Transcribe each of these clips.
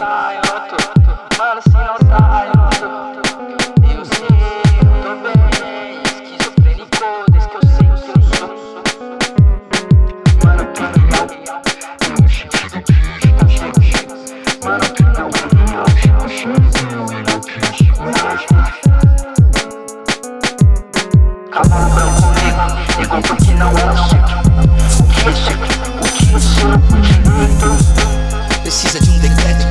mano, se não sai em. Eu sei, eu tô bem, esquizofrênico, desde que eu sei que eu sou. Mano, que legal, eu chego aqui, tá chegando. Mano, que legal, eu chego aqui, tá chegando. Acabou comigo, igual porque não era o que é cheque, o que é cheque, o que é cheque. Precisa de um decreto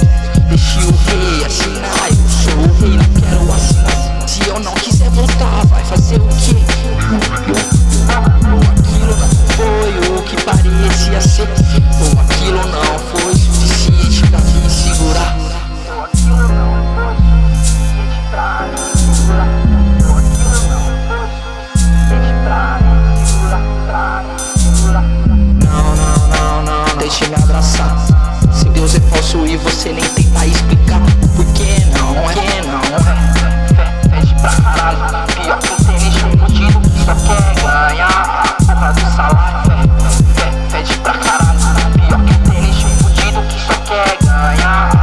Deixe o rei assinar, eu sou o rei, não quero assinar. Se eu não quiser voltar, vai fazer o quê? Aquilo não foi o que parecia ser. Ou aquilo não foi suficiente pra me segurar. Não, não, não, não, deixe me abraçar. Se Deus é falso e você nem tem pra explicar por que não é. Que não é. Pede pra caralho, pior que o tênis fudido, só quer ganhar a porra do salário. Pede pra caralho, pior que o tênis fudido, só quer ganhar.